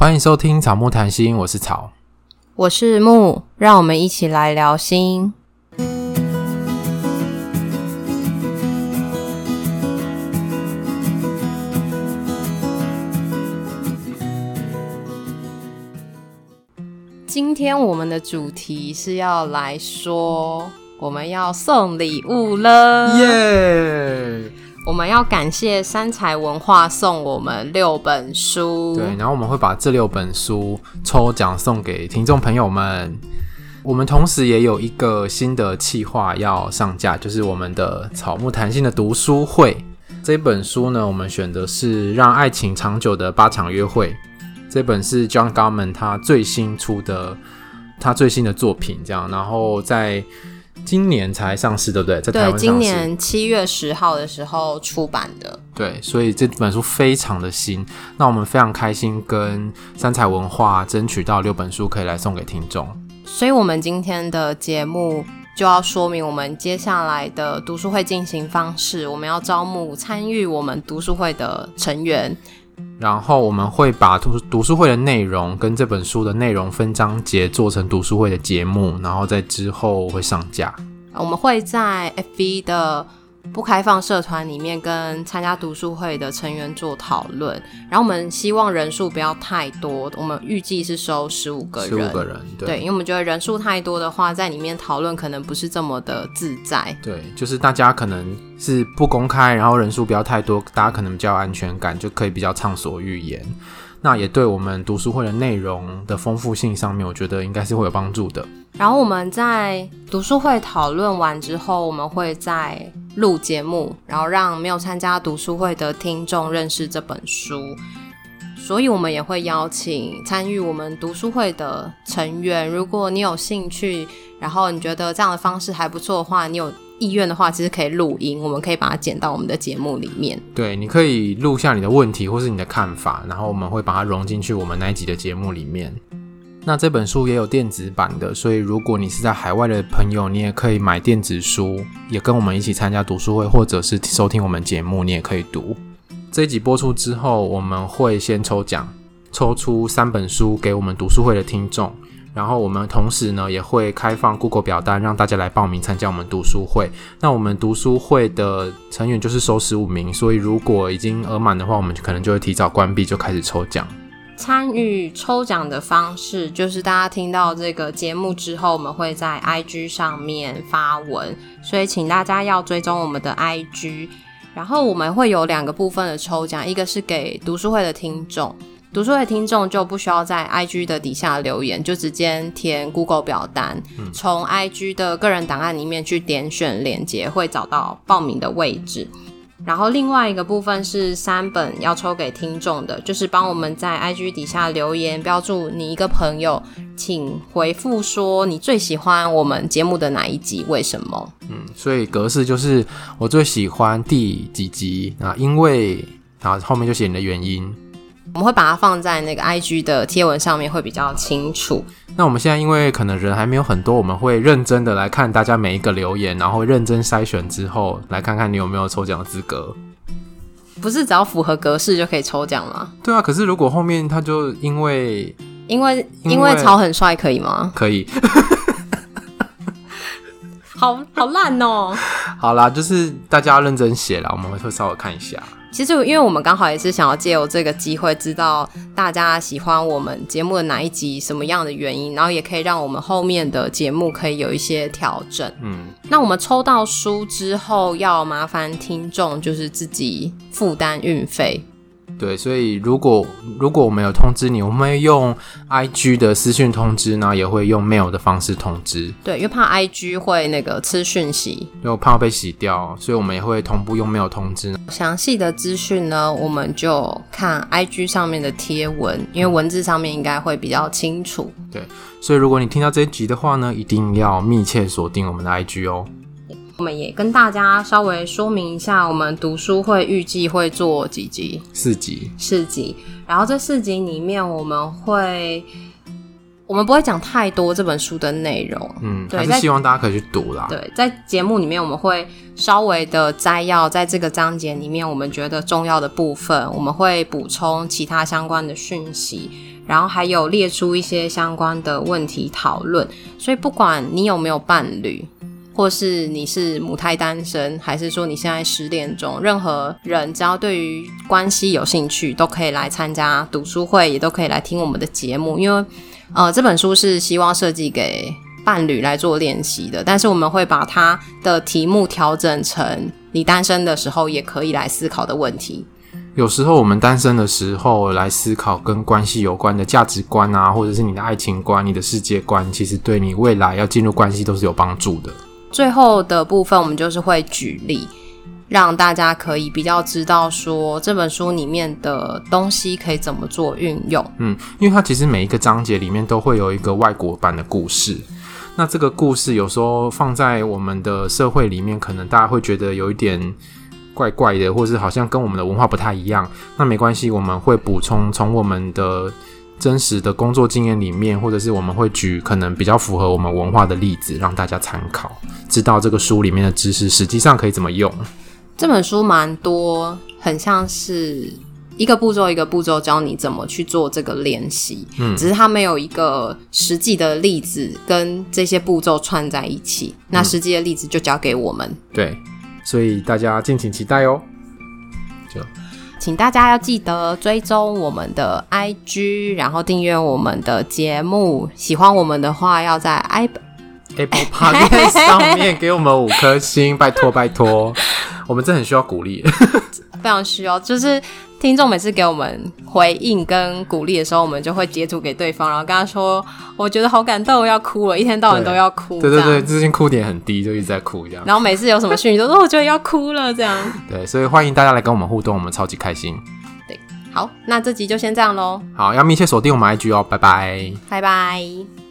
欢迎收听草木谈心，我是草，我是木，让我们一起来聊心。今天我们的主题是要来说，我们要送礼物了，耶！我们要感谢三采文化送我们六本书，对，然后我们会把这六本书抽奖送给听众朋友们。我们同时也有一个新的企划要上架，就是我们的草木谈心的读书会。这本书呢，我们选的是《让爱情长久的八场约会》，这本是 John Gottman 他最新出的，他最新的作品，这样，然后在。今年才上市，对不对？在台湾。对，今年七月十号的时候出版的。对，所以这本书非常的新。那我们非常开心跟三彩文化争取到六本书，可以来送给听众。所以，我们今天的节目就要说明我们接下来的读书会进行方式。我们要招募参与我们读书会的成员。然后我们会把读读书会的内容跟这本书的内容分章节做成读书会的节目，然后在之后会上架。我们会在 FV 的。不开放社团里面跟参加读书会的成员做讨论，然后我们希望人数不要太多，我们预计是收十五个人。十五个人，对，对，因为我们觉得人数太多的话，在里面讨论可能不是这么的自在。对，就是大家可能是不公开，然后人数不要太多，大家可能比较有安全感，就可以比较畅所欲言。那也对我们读书会的内容的丰富性上面，我觉得应该是会有帮助的。然后我们在读书会讨论完之后，我们会再录节目，然后让没有参加读书会的听众认识这本书。所以，我们也会邀请参与我们读书会的成员，如果你有兴趣，然后你觉得这样的方式还不错的话，你有。意愿的话，其实可以录音，我们可以把它剪到我们的节目里面。对，你可以录下你的问题或是你的看法，然后我们会把它融进去我们那一集的节目里面。那这本书也有电子版的，所以如果你是在海外的朋友，你也可以买电子书，也跟我们一起参加读书会，或者是收听我们节目，你也可以读。这一集播出之后，我们会先抽奖，抽出三本书给我们读书会的听众。然后我们同时呢也会开放 Google 表单，让大家来报名参加我们读书会。那我们读书会的成员就是收十五名，所以如果已经额满的话，我们可能就会提早关闭，就开始抽奖。参与抽奖的方式就是大家听到这个节目之后，我们会在 IG 上面发文，所以请大家要追踪我们的 IG。然后我们会有两个部分的抽奖，一个是给读书会的听众。读书会听众就不需要在 IG 的底下留言，就直接填 Google 表单，从、嗯、IG 的个人档案里面去点选链接，会找到报名的位置。然后另外一个部分是三本要抽给听众的，就是帮我们在 IG 底下留言，标注你一个朋友，请回复说你最喜欢我们节目的哪一集，为什么？嗯，所以格式就是我最喜欢第几集啊，因为啊后面就写你的原因。我们会把它放在那个 IG 的贴文上面，会比较清楚。那我们现在因为可能人还没有很多，我们会认真的来看大家每一个留言，然后认真筛选之后，来看看你有没有抽奖的资格。不是只要符合格式就可以抽奖吗？对啊，可是如果后面他就因为因为因为草很帅，可以吗？可以。好好烂哦。好啦，就是大家要认真写啦，我们会稍微看一下。其实，因为我们刚好也是想要借由这个机会，知道大家喜欢我们节目的哪一集，什么样的原因，然后也可以让我们后面的节目可以有一些调整。嗯，那我们抽到书之后，要麻烦听众就是自己负担运费。对，所以如果如果我们有通知你，我们会用 IG 的私讯通知，然后也会用 mail 的方式通知。对，因为怕 IG 会那个吃讯息，因为怕被洗掉，所以我们也会同步用 mail 通知。详细的资讯呢，我们就看 IG 上面的贴文，因为文字上面应该会比较清楚。对，所以如果你听到这一集的话呢，一定要密切锁定我们的 IG 哦。我们也跟大家稍微说明一下，我们读书会预计会做几集？四集。四集。然后这四集里面，我们会我们不会讲太多这本书的内容，嗯，对，还是希望大家可以去读啦。对，在节目里面我们会稍微的摘要，在这个章节里面我们觉得重要的部分，我们会补充其他相关的讯息，然后还有列出一些相关的问题讨论。所以不管你有没有伴侣，或是你是母胎单身，还是说你现在失恋中，任何人只要对于关系有兴趣，都可以来参加读书会，也都可以来听我们的节目，因为。呃，这本书是希望设计给伴侣来做练习的，但是我们会把它的题目调整成你单身的时候也可以来思考的问题。有时候我们单身的时候来思考跟关系有关的价值观啊，或者是你的爱情观、你的世界观，其实对你未来要进入关系都是有帮助的。最后的部分，我们就是会举例。让大家可以比较知道说这本书里面的东西可以怎么做运用。嗯，因为它其实每一个章节里面都会有一个外国版的故事。那这个故事有时候放在我们的社会里面，可能大家会觉得有一点怪怪的，或是好像跟我们的文化不太一样。那没关系，我们会补充从我们的真实的工作经验里面，或者是我们会举可能比较符合我们文化的例子，让大家参考，知道这个书里面的知识实际上可以怎么用。这本书蛮多，很像是一个步骤一个步骤教你怎么去做这个练习。嗯，只是它没有一个实际的例子跟这些步骤串在一起。嗯，那实际的例子就交给我们。对，所以大家敬请期待哦。就，请大家要记得追踪我们的 IG，然后订阅我们的节目。喜欢我们的话，要在 Apple Podcast 上面给我们五颗星，拜托拜托。我们真的很需要鼓励，非常需要。就是听众每次给我们回应跟鼓励的时候，我们就会截图给对方，然后跟他说：“我觉得好感动，要哭了，一天到晚都要哭。”对对对，最近哭点很低，就一直在哭这样。然后每次有什么讯息，都说我觉得要哭了这样。对，所以欢迎大家来跟我们互动，我们超级开心。对，好，那这集就先这样喽。好，要密切锁定我们 IG 哦，拜拜，拜拜。